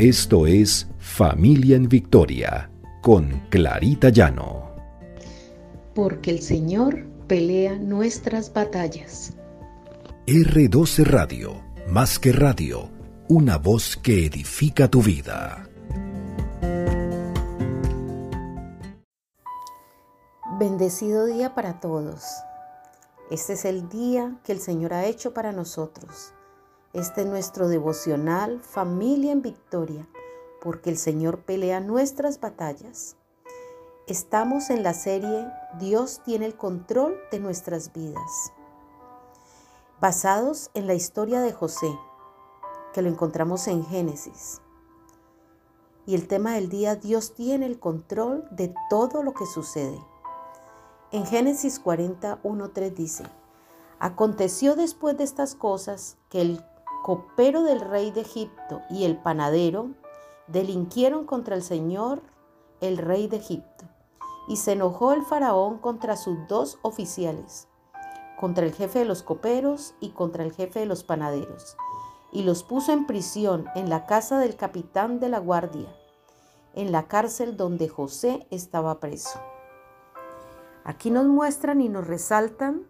Esto es Familia en Victoria con Clarita Llano. Porque el Señor pelea nuestras batallas. R12 Radio, más que radio, una voz que edifica tu vida. Bendecido día para todos. Este es el día que el Señor ha hecho para nosotros. Este es nuestro devocional Familia en Victoria, porque el Señor pelea nuestras batallas. Estamos en la serie Dios tiene el control de nuestras vidas, basados en la historia de José, que lo encontramos en Génesis. Y el tema del día, Dios tiene el control de todo lo que sucede. En Génesis 41.3 dice, Aconteció después de estas cosas que el copero del rey de Egipto y el panadero delinquieron contra el Señor, el rey de Egipto. Y se enojó el faraón contra sus dos oficiales, contra el jefe de los coperos y contra el jefe de los panaderos, y los puso en prisión en la casa del capitán de la guardia, en la cárcel donde José estaba preso. Aquí nos muestran y nos resaltan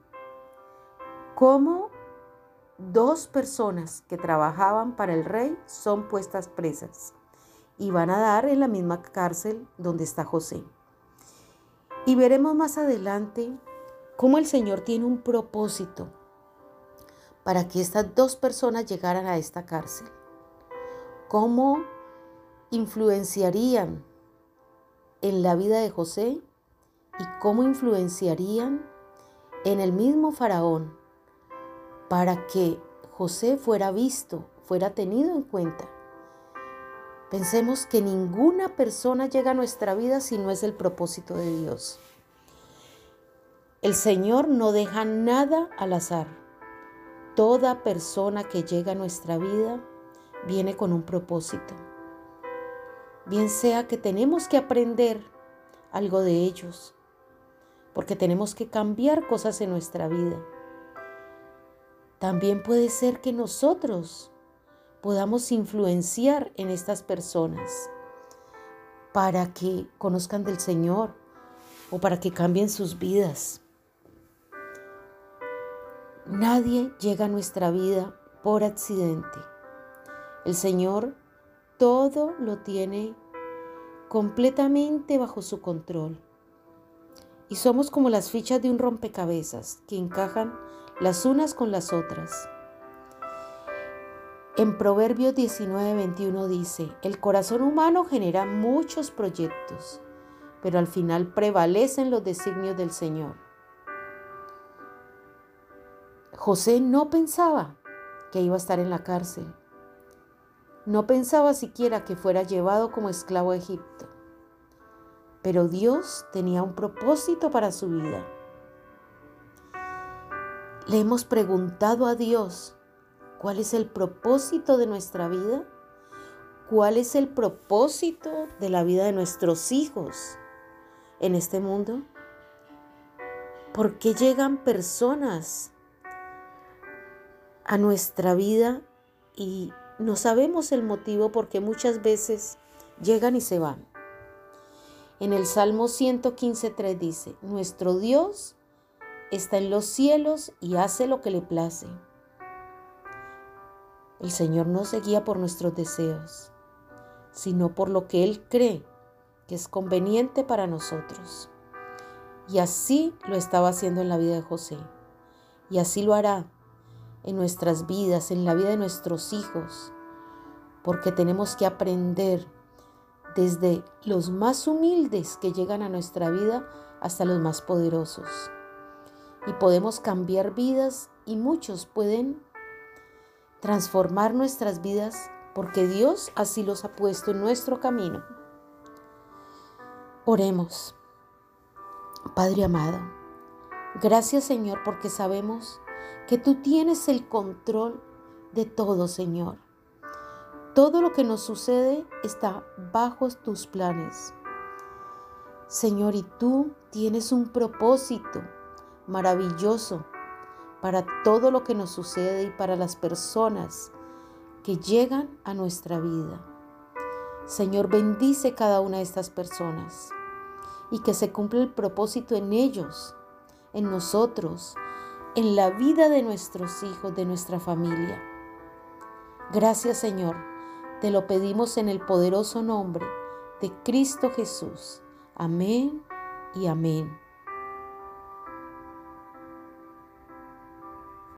cómo dos personas que trabajaban para el rey son puestas presas y van a dar en la misma cárcel donde está José. Y veremos más adelante cómo el Señor tiene un propósito para que estas dos personas llegaran a esta cárcel. Cómo influenciarían en la vida de José y cómo influenciarían en el mismo faraón para que José fuera visto, fuera tenido en cuenta. Pensemos que ninguna persona llega a nuestra vida si no es el propósito de Dios. El Señor no deja nada al azar. Toda persona que llega a nuestra vida viene con un propósito. Bien sea que tenemos que aprender algo de ellos, porque tenemos que cambiar cosas en nuestra vida. También puede ser que nosotros podamos influenciar en estas personas para que conozcan del Señor o para que cambien sus vidas. Nadie llega a nuestra vida por accidente. El Señor todo lo tiene completamente bajo su control y somos como las fichas de un rompecabezas que encajan las unas con las otras. En Proverbios 19:21 dice, el corazón humano genera muchos proyectos, pero al final prevalecen los designios del Señor. José no pensaba que iba a estar en la cárcel. No pensaba siquiera que fuera llevado como esclavo a Egipto. Pero Dios tenía un propósito para su vida. Le hemos preguntado a Dios cuál es el propósito de nuestra vida, cuál es el propósito de la vida de nuestros hijos en este mundo. ¿Por qué llegan personas a nuestra vida y no sabemos el motivo porque muchas veces llegan y se van? En el Salmo 115.3 dice, nuestro Dios está en los cielos y hace lo que le place. El Señor no se guía por nuestros deseos, sino por lo que Él cree que es conveniente para nosotros. Y así lo estaba haciendo en la vida de José. Y así lo hará en nuestras vidas, en la vida de nuestros hijos, porque tenemos que aprender desde los más humildes que llegan a nuestra vida hasta los más poderosos. Y podemos cambiar vidas y muchos pueden transformar nuestras vidas porque Dios así los ha puesto en nuestro camino. Oremos. Padre amado, gracias Señor porque sabemos que tú tienes el control de todo, Señor. Todo lo que nos sucede está bajo tus planes. Señor, y tú tienes un propósito maravilloso para todo lo que nos sucede y para las personas que llegan a nuestra vida. Señor, bendice cada una de estas personas y que se cumpla el propósito en ellos, en nosotros, en la vida de nuestros hijos, de nuestra familia. Gracias Señor, te lo pedimos en el poderoso nombre de Cristo Jesús. Amén y amén.